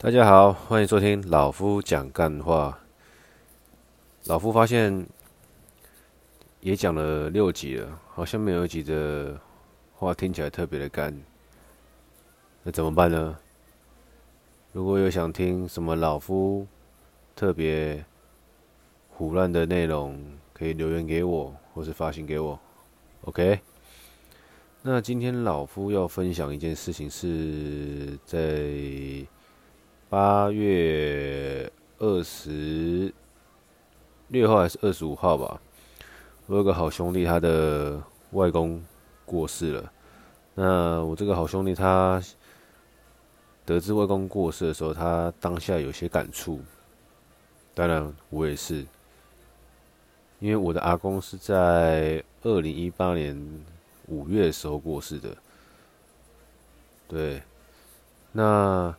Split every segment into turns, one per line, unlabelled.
大家好，欢迎收听老夫讲干话。老夫发现也讲了六集了，好像没有一集的话听起来特别的干。那怎么办呢？如果有想听什么老夫特别胡乱的内容，可以留言给我，或是发信给我。OK。那今天老夫要分享一件事情，是在。八月二十六号还是二十五号吧？我有个好兄弟，他的外公过世了。那我这个好兄弟，他得知外公过世的时候，他当下有些感触。当然，我也是，因为我的阿公是在二零一八年五月的时候过世的。对，那。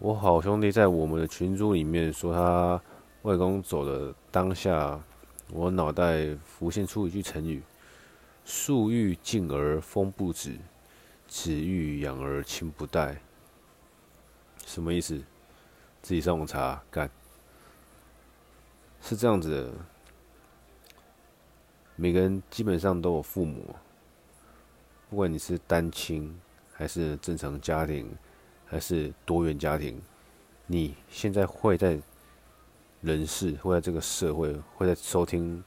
我好兄弟在我们的群组里面说，他外公走的当下，我脑袋浮现出一句成语：“树欲静而风不止，子欲养而亲不待。”什么意思？自己上网查干。是这样子的，每个人基本上都有父母，不管你是单亲还是正常家庭。还是多元家庭，你现在会在人世，会在这个社会，会在收听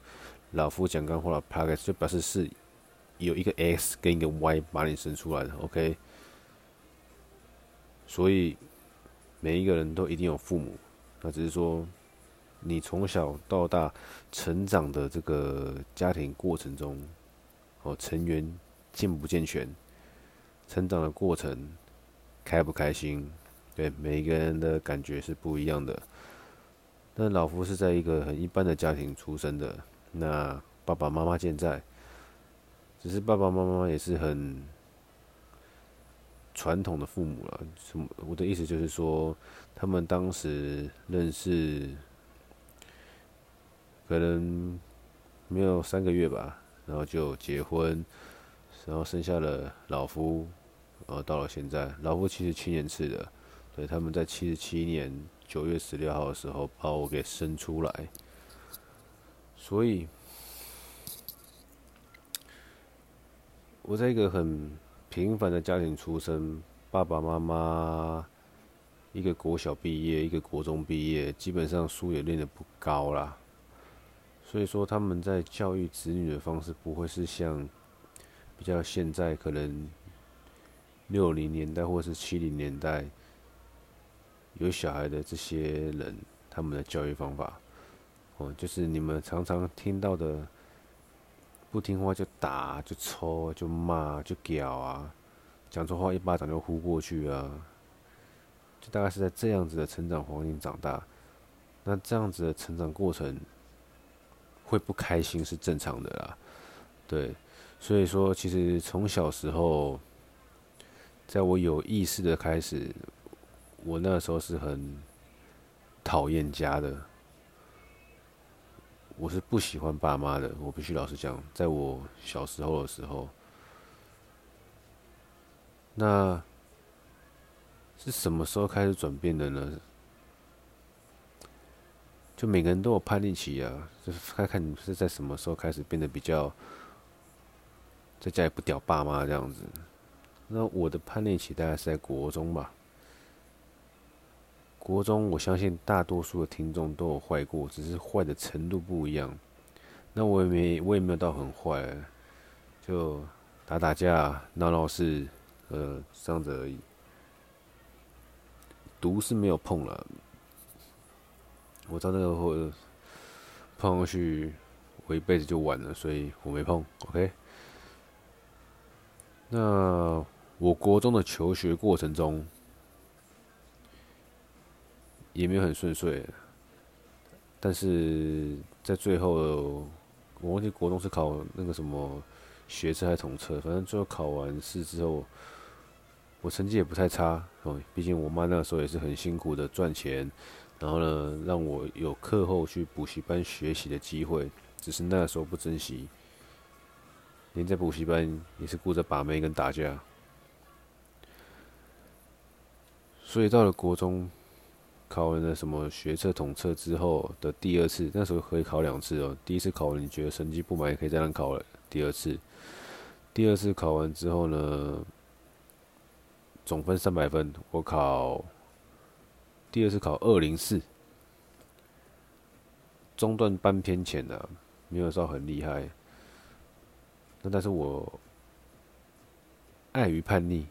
老夫讲干货的 podcast，就表示是有一个 X 跟一个 Y 把你生出来的，OK？所以每一个人都一定有父母，那只是说你从小到大成长的这个家庭过程中，哦，成员健不健全，成长的过程。开不开心？对，每一个人的感觉是不一样的。但老夫是在一个很一般的家庭出生的，那爸爸妈妈健在，只是爸爸妈妈也是很传统的父母了。什么？我的意思就是说，他们当时认识，可能没有三个月吧，然后就结婚，然后生下了老夫。然后到了现在，老夫七十七年次的，对，他们在七十七年九月十六号的时候把我给生出来，所以，我在一个很平凡的家庭出生，爸爸妈妈一个国小毕业，一个国中毕业，基本上书也练得不高啦，所以说他们在教育子女的方式不会是像比较现在可能。六零年代或是七零年代有小孩的这些人，他们的教育方法，哦，就是你们常常听到的，不听话就打、就抽、就骂、就屌啊，讲错话一巴掌就呼过去啊，就大概是在这样子的成长环境长大，那这样子的成长过程会不开心是正常的啦，对，所以说其实从小时候。在我有意识的开始，我那时候是很讨厌家的，我是不喜欢爸妈的。我必须老实讲，在我小时候的时候，那是什么时候开始转变的呢？就每个人都有叛逆期啊，就是看看你是在什么时候开始变得比较在家里不屌爸妈这样子。那我的叛逆期大概是在国中吧。国中，我相信大多数的听众都有坏过，只是坏的程度不一样。那我也没，我也没有到很坏，就打打架、闹闹事，呃，这样子而已。毒是没有碰了，我知道那个会碰上去，我一辈子就完了，所以我没碰。OK，那。我国中的求学过程中，也没有很顺遂，但是在最后，我忘记国中是考那个什么学测还是统测，反正最后考完试之后，我成绩也不太差哦。毕竟我妈那个时候也是很辛苦的赚钱，然后呢，让我有课后去补习班学习的机会，只是那个时候不珍惜，连在补习班也是顾着把妹跟打架。所以到了国中，考完了什么学测统测之后的第二次，那时候可以考两次哦。第一次考完你觉得成绩不满，也可以再让考了第二次。第二次考完之后呢，总分三百分，我考第二次考二零四，中段班偏浅的，没有说很厉害。那但是我碍于叛逆，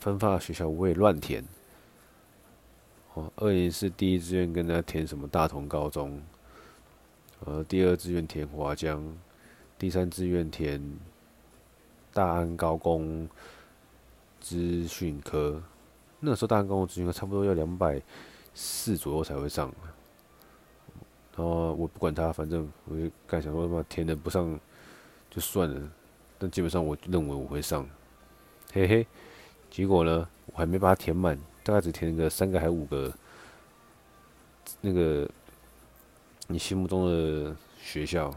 分发学校我也乱填。哦，二零是第一志愿跟他填什么大同高中，呃，第二志愿填华江，第三志愿填大安高工资讯科。那时候大安高工资讯科差不多要两百四左右才会上。然后我不管他，反正我就干想说他妈填的不上。就算了，但基本上我认为我会上，嘿嘿。结果呢，我还没把它填满，大概只填了个三个还五个。那个你心目中的学校，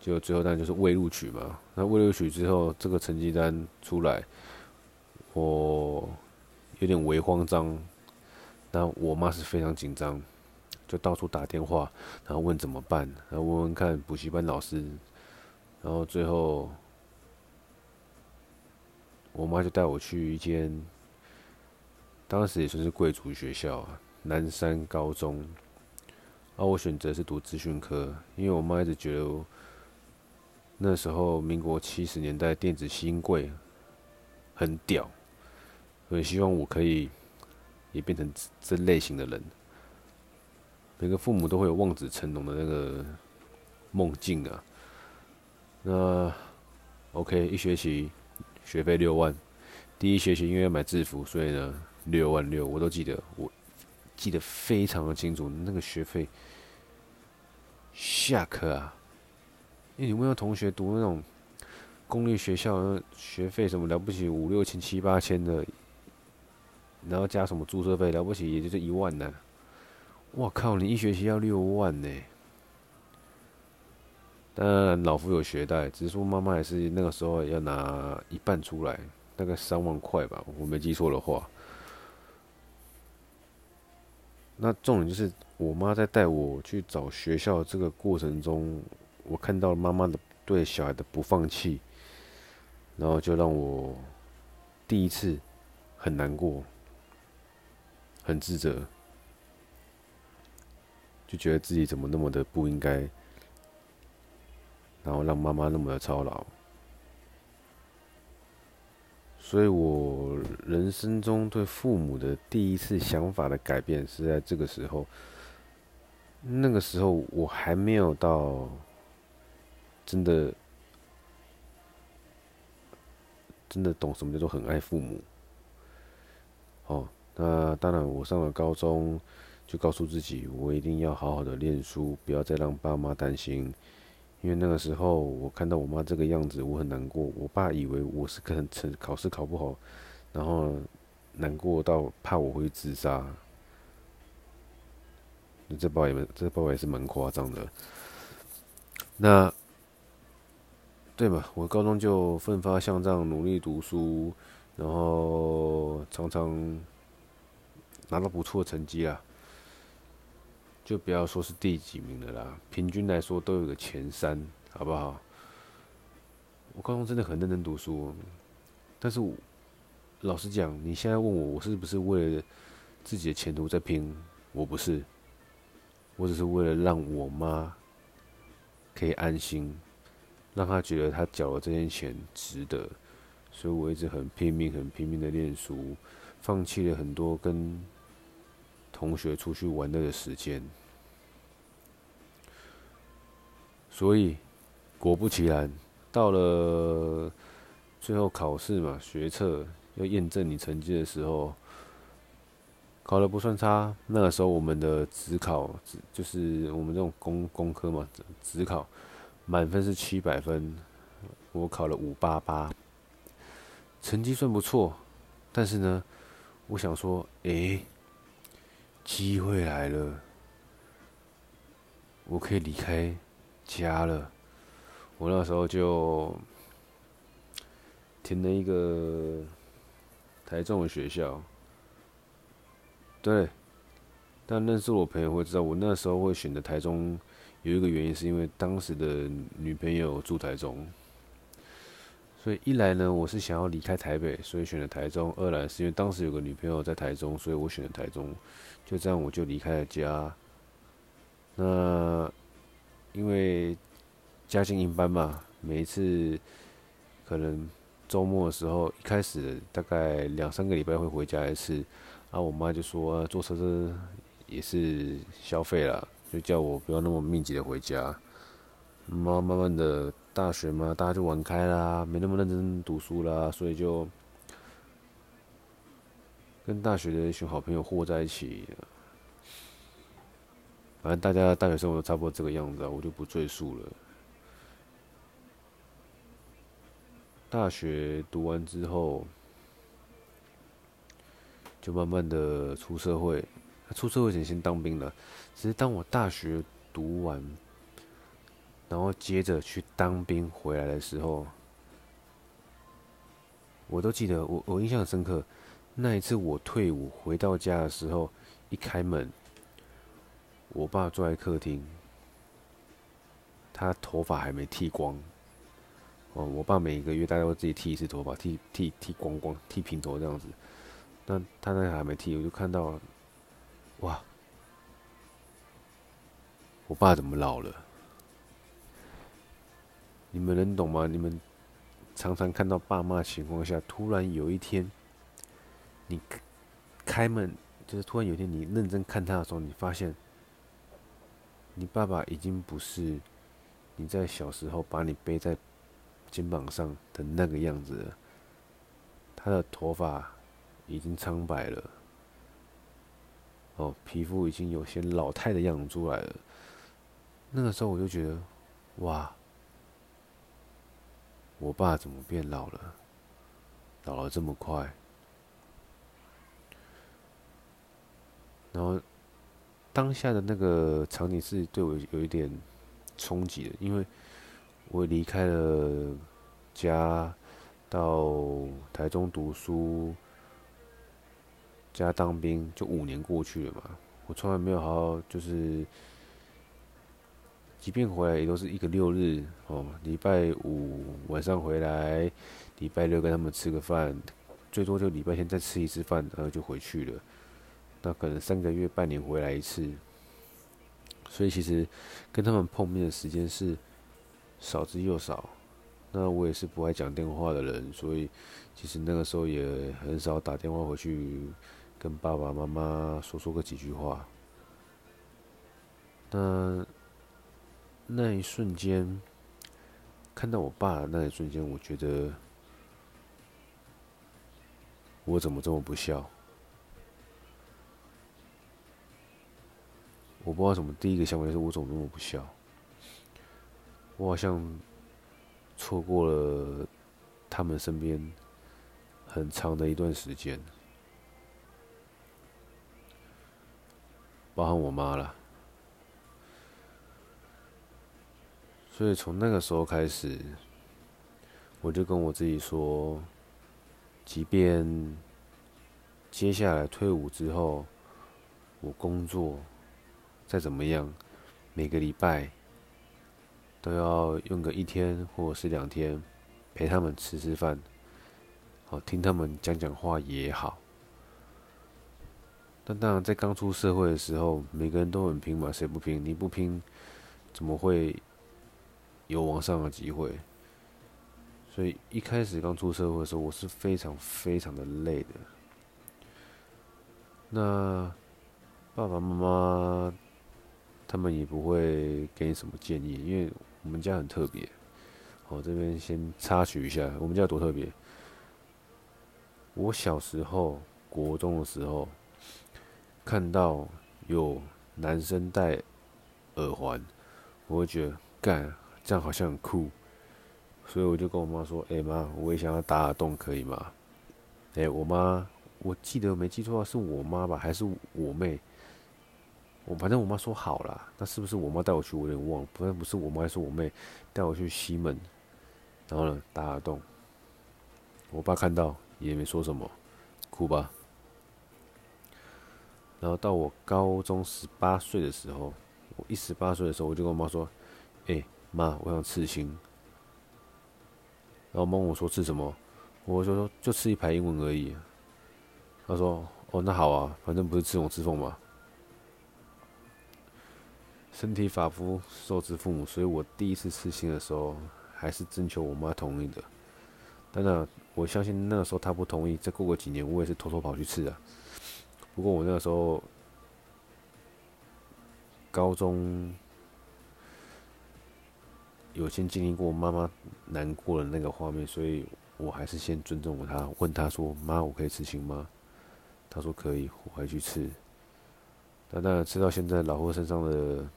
就最后当然就是未录取嘛。那未录取之后，这个成绩单出来，我有点微慌张。那我妈是非常紧张，就到处打电话，然后问怎么办，然后问问看补习班老师。然后最后，我妈就带我去一间，当时也算是贵族学校啊，南山高中。而我选择是读资讯科，因为我妈一直觉得，那时候民国七十年代电子新贵很屌，所以希望我可以也变成这类型的人。每个父母都会有望子成龙的那个梦境啊。那 OK，一学期学费六万，第一学期因为要买制服，所以呢六万六，我都记得，我记得非常的清楚。那个学费下课啊，因为你问到同学读那种公立学校，学费什么了不起五六千七八千的，然后加什么注册费了不起也就是一万呢。我靠，你一学期要六万呢？然，老夫有学贷，只是说妈妈还是那个时候要拿一半出来，大概三万块吧，我没记错的话。那重点就是我妈在带我去找学校这个过程中，我看到妈妈的对小孩的不放弃，然后就让我第一次很难过，很自责，就觉得自己怎么那么的不应该。然后让妈妈那么的操劳，所以我人生中对父母的第一次想法的改变是在这个时候。那个时候我还没有到真的真的懂什么叫做很爱父母。哦，那当然，我上了高中就告诉自己，我一定要好好的念书，不要再让爸妈担心。因为那个时候，我看到我妈这个样子，我很难过。我爸以为我是可能成考试考不好，然后难过到怕我会自杀。这爸也，这爸也是蛮夸张的。那，对嘛？我高中就奋发向上，努力读书，然后常常拿到不错的成绩啊。就不要说是第几名的啦，平均来说都有个前三，好不好？我高中真的很认真读书，但是老实讲，你现在问我，我是不是为了自己的前途在拼？我不是，我只是为了让我妈可以安心，让她觉得她缴了这些钱值得，所以我一直很拼命、很拼命的念书，放弃了很多跟同学出去玩乐的时间。所以，果不其然，到了最后考试嘛，学测要验证你成绩的时候，考的不算差。那个时候我们的指考，就是我们这种工工科嘛，指考满分是七百分，我考了五八八，成绩算不错。但是呢，我想说，诶，机会来了，我可以离开。加了，我那时候就填了一个台中的学校，对，但认识我朋友会知道，我那时候会选择台中，有一个原因是因为当时的女朋友住台中。所以一来呢，我是想要离开台北，所以选了台中；二来是因为当时有个女朋友在台中，所以我选了台中。就这样，我就离开了家。那因为家境一般嘛，每一次可能周末的时候，一开始大概两三个礼拜会回家一次。啊，我妈就说，坐车子也是消费啦，就叫我不要那么密集的回家。慢慢慢的。大学嘛，大家就玩开啦，没那么认真读书啦，所以就跟大学的一群好朋友和在一起。反正大家大学生活都差不多这个样子啊，我就不赘述了。大学读完之后，就慢慢的出社会。出社会前先当兵了，只是当我大学读完。然后接着去当兵回来的时候，我都记得，我我印象很深刻。那一次我退伍回到家的时候，一开门，我爸坐在客厅，他头发还没剃光。哦，我爸每个月大概会自己剃一次头发，剃剃剃光光，剃平头这样子。但他那个还没剃，我就看到，哇，我爸怎么老了？你们能懂吗？你们常常看到爸妈情况下，突然有一天，你开门，就是突然有一天你认真看他的时候，你发现，你爸爸已经不是你在小时候把你背在肩膀上的那个样子了，他的头发已经苍白了，哦，皮肤已经有些老态的样子出来了。那个时候我就觉得，哇！我爸怎么变老了？老了这么快？然后当下的那个场景是对我有一点冲击的，因为我离开了家，到台中读书，加当兵，就五年过去了嘛。我从来没有好好就是。即便回来也都是一个六日哦，礼拜五晚上回来，礼拜六跟他们吃个饭，最多就礼拜天再吃一次饭，然后就回去了。那可能三个月、半年回来一次，所以其实跟他们碰面的时间是少之又少。那我也是不爱讲电话的人，所以其实那个时候也很少打电话回去跟爸爸妈妈说说个几句话。那。那一瞬间，看到我爸的那一瞬间，我觉得我怎么这么不孝？我不知道什么，第一个想法就是我怎么这么不孝？我好像错过了他们身边很长的一段时间，包含我妈了。所以从那个时候开始，我就跟我自己说，即便接下来退伍之后，我工作再怎么样，每个礼拜都要用个一天或者是两天陪他们吃吃饭，好听他们讲讲话也好。但当然，在刚出社会的时候，每个人都很拼嘛，谁不拼？你不拼，怎么会？有往上的机会，所以一开始刚出社会的时候，我是非常非常的累的。那爸爸妈妈他们也不会给你什么建议，因为我们家很特别。好，这边先插曲一下，我们家多特别？我小时候国中的时候，看到有男生戴耳环，我会觉得干。这样好像很酷，所以我就跟我妈说：“哎、妈，我也想要打耳洞，可以吗？”哎、我妈，我记得没记错是我妈吧，还是我妹？我反正我妈说好了，那是不是我妈带我去？我有点忘了，不然不是我妈，是我妹带我去西门，然后呢打耳洞。我爸看到也没说什么，哭吧？然后到我高中十八岁的时候，我一十八岁的时候，我就跟我妈说：“哎，妈，我想刺青。”然后妈问我说：“刺什么？”我就说：“就刺一排英文而已。”她说：“哦，那好啊，反正不是刺龙刺凤嘛。”身体发肤受之父母，所以我第一次刺青的时候，还是征求我妈同意的。当然，我相信那个时候她不同意，再过个几年，我也是偷偷跑去刺啊。不过我那个时候高中有先经历过妈妈难过的那个画面，所以我还是先尊重她，问她说：“妈，我可以刺青吗？”她说：“可以。”我还去刺。但当然，刺到现在，老夫身上的。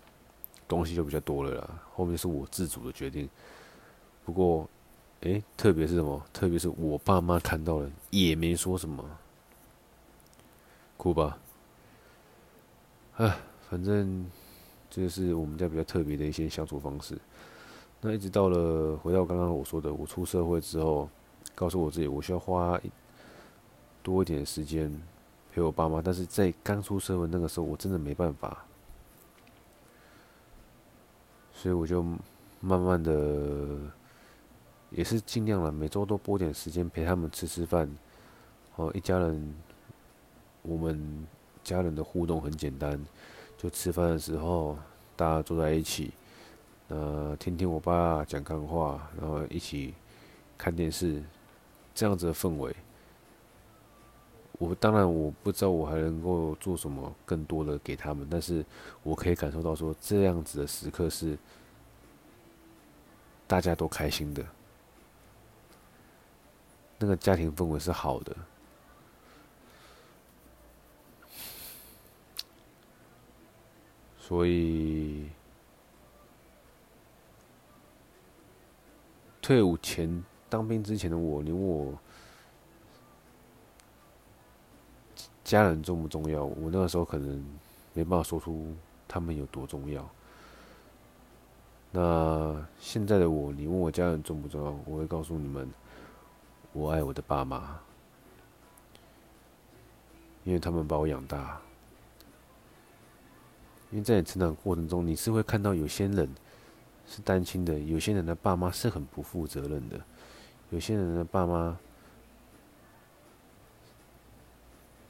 东西就比较多了啦，后面是我自主的决定。不过，诶、特别是什么？特别是我爸妈看到了也没说什么，哭吧。啊，反正这是我们家比较特别的一些相处方式。那一直到了回到刚刚我说的，我出社会之后，告诉我自己我需要花多一点时间陪我爸妈。但是在刚出社会那个时候，我真的没办法。所以我就慢慢的，也是尽量了，每周都拨点时间陪他们吃吃饭。哦，一家人，我们家人的互动很简单，就吃饭的时候大家坐在一起，呃，听听我爸讲干话，然后一起看电视，这样子的氛围。我当然我不知道我还能够做什么更多的给他们，但是我可以感受到说这样子的时刻是大家都开心的，那个家庭氛围是好的，所以退伍前当兵之前的我，你问我。家人重不重要？我那个时候可能没办法说出他们有多重要。那现在的我，你问我家人重不重要？我会告诉你们，我爱我的爸妈，因为他们把我养大。因为在你成长过程中，你是会看到有些人是单亲的，有些人的爸妈是很不负责任的，有些人的爸妈。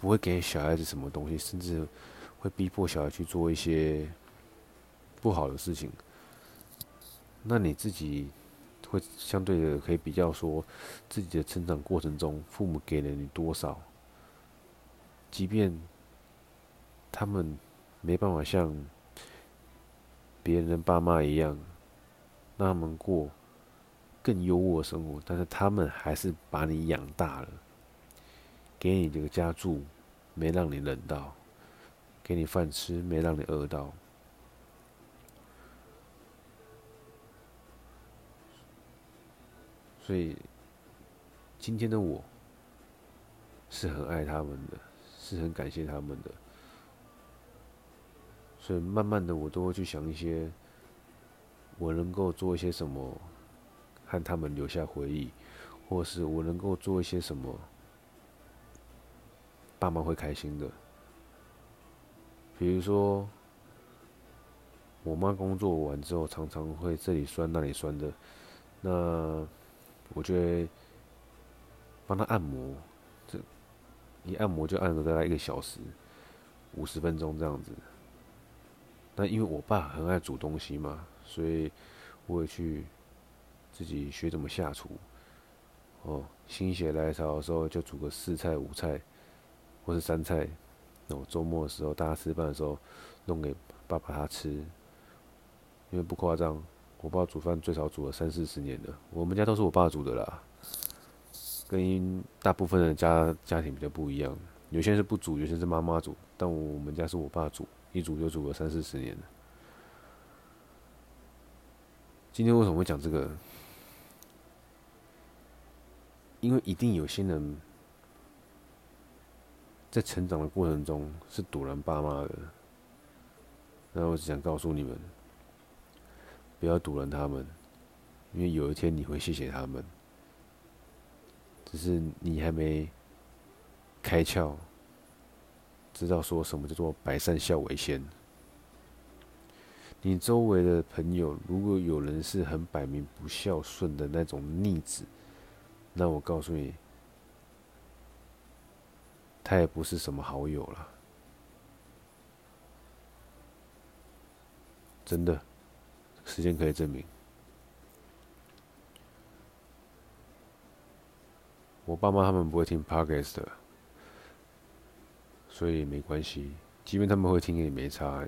不会给小孩子什么东西，甚至会逼迫小孩去做一些不好的事情。那你自己会相对的可以比较说，自己的成长过程中，父母给了你多少？即便他们没办法像别人的爸妈一样，让他们过更优渥的生活，但是他们还是把你养大了。给你这个家住，没让你冷到；给你饭吃，没让你饿到。所以，今天的我是很爱他们的，是很感谢他们的。所以，慢慢的，我都会去想一些，我能够做一些什么，和他们留下回忆，或是我能够做一些什么。爸妈会开心的，比如说，我妈工作完之后，常常会这里酸那里酸的，那我就会帮她按摩，这一按摩就按了大概一个小时，五十分钟这样子。那因为我爸很爱煮东西嘛，所以我也去自己学怎么下厨。哦，心血来潮的时候就煮个四菜五菜。或是三菜，那我周末的时候，大家吃饭的时候，弄给爸爸他吃。因为不夸张，我爸煮饭最少煮了三四十年了。我们家都是我爸煮的啦，跟大部分的家家庭比较不一样。有些是不煮，有些是妈妈煮，但我们家是我爸煮，一煮就煮了三四十年了。今天为什么会讲这个？因为一定有些人。在成长的过程中是赌人爸妈的，那我只想告诉你们，不要赌人他们，因为有一天你会谢谢他们，只是你还没开窍，知道说什么叫做百善孝为先。你周围的朋友，如果有人是很摆明不孝顺的那种逆子，那我告诉你，他也不是什么好友了。真的，时间可以证明。我爸妈他们不会听 Podcast 的，所以没关系。即便他们会听，也没差。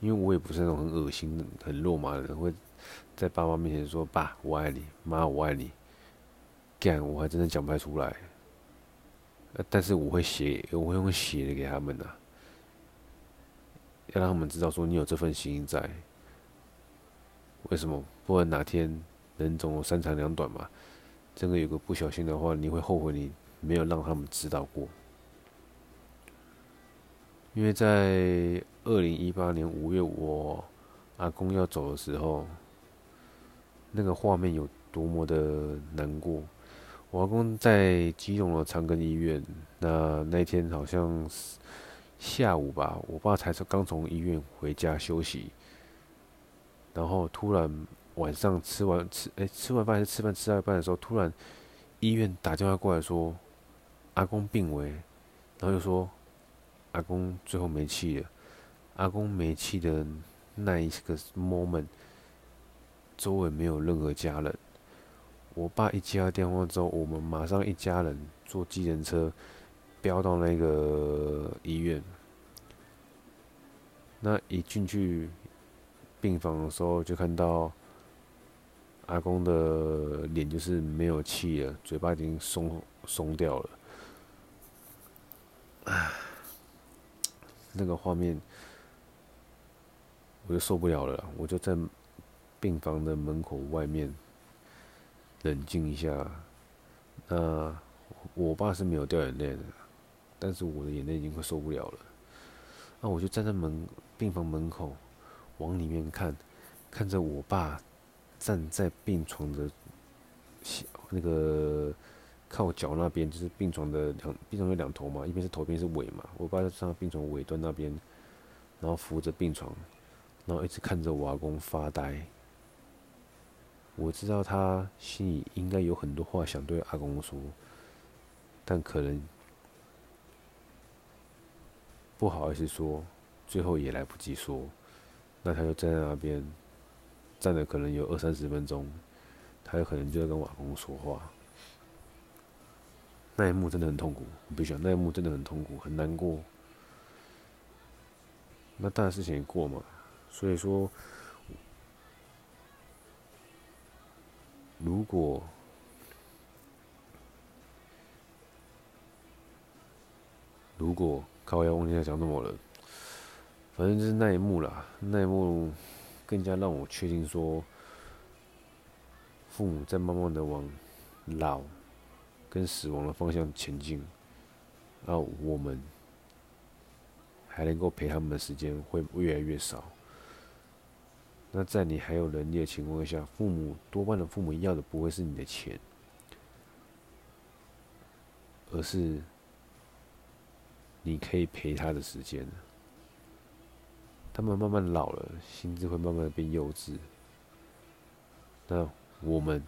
因为我也不是那种很恶心、很肉麻的人，会在爸妈面前说“爸，我爱你”“妈，我爱你”。干，我还真的讲不太出来。但是我会写，我会用写的给他们呐、啊，要让他们知道说你有这份心在。为什么？不然哪天人总有三长两短嘛。真的有个不小心的话，你会后悔你没有让他们知道过。因为在二零一八年五月，我阿公要走的时候，那个画面有多么的难过。我阿公在基隆的长庚医院，那那天好像是下午吧，我爸才是刚从医院回家休息，然后突然晚上吃完吃哎、吃完饭还是吃饭吃到一半的时候，突然医院打电话过来说阿公病危，然后又说。阿公最后没气了。阿公没气的那一个 moment，周围没有任何家人。我爸一接到电话之后，我们马上一家人坐计程车飙到那个医院。那一进去病房的时候，就看到阿公的脸就是没有气了，嘴巴已经松松掉了。那个画面，我就受不了了，我就在病房的门口外面冷静一下。那我爸是没有掉眼泪的，但是我的眼泪已经快受不了了。那我就站在门病房门口，往里面看，看着我爸站在病床的那个。靠脚那边就是病床的两，病床有两头嘛，一边是头，一边是尾嘛。我爸就站在病床尾端那边，然后扶着病床，然后一直看着我阿公发呆。我知道他心里应该有很多话想对阿公说，但可能不好意思说，最后也来不及说。那他就站在那边，站了可能有二三十分钟，他有可能就在跟我阿公说话。那一幕真的很痛苦，我必须讲，那一幕真的很痛苦，很难过。那大事情也过嘛，所以说，如果如果靠要忘记在讲什么了，反正就是那一幕啦，那一幕更加让我确定说，父母在慢慢的往老。跟死亡的方向前进，那我们还能够陪他们的时间会越来越少。那在你还有能力的情况下，父母多半的父母要的不会是你的钱，而是你可以陪他的时间。他们慢慢老了，心智会慢慢的变幼稚。那我们。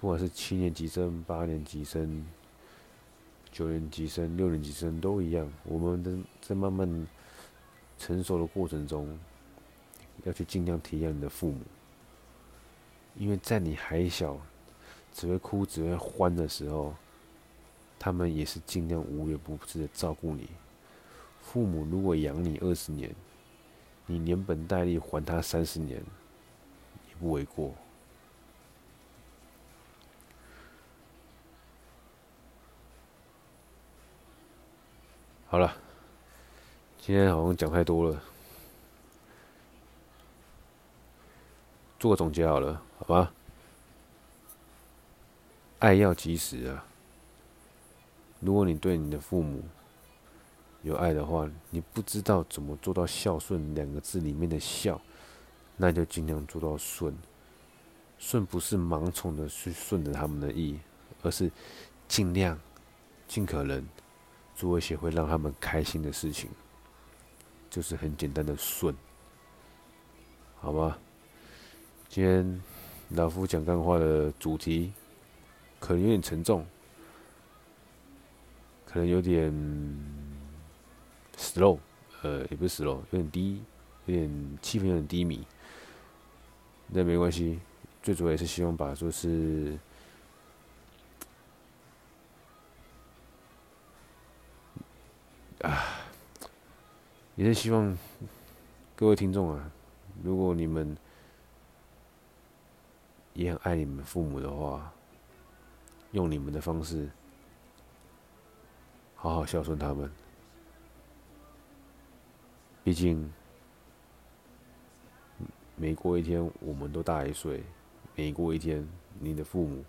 不管是七年级生、八年级生、九年级生、六年级生都一样，我们的在慢慢成熟的过程中，要去尽量体谅你的父母，因为在你还小、只会哭、只会欢的时候，他们也是尽量无微不至的照顾你。父母如果养你二十年，你连本带利还他三十年，也不为过。好了，今天好像讲太多了，做个总结好了，好吧？爱要及时啊！如果你对你的父母有爱的话，你不知道怎么做到孝顺两个字里面的孝，那就尽量做到顺。顺不是盲从的去顺着他们的意，而是尽量、尽可能。做一些会让他们开心的事情，就是很简单的顺，好吗？今天老夫讲干话的主题可能有点沉重，可能有点 slow，呃，也不是 slow，有点低，有点气氛有点低迷。那没关系，最主要也是希望把就是啊，也是希望各位听众啊，如果你们。也很爱你们父母的话，用你们的方式好好孝顺他们。毕竟，每过一天我们都大一岁，每过一天你的父母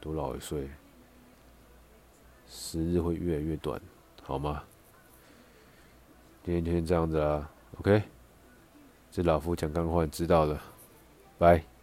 都老一岁，时日会越来越短，好吗？今天就先这样子啦，OK。这老夫讲干话，知道了，拜。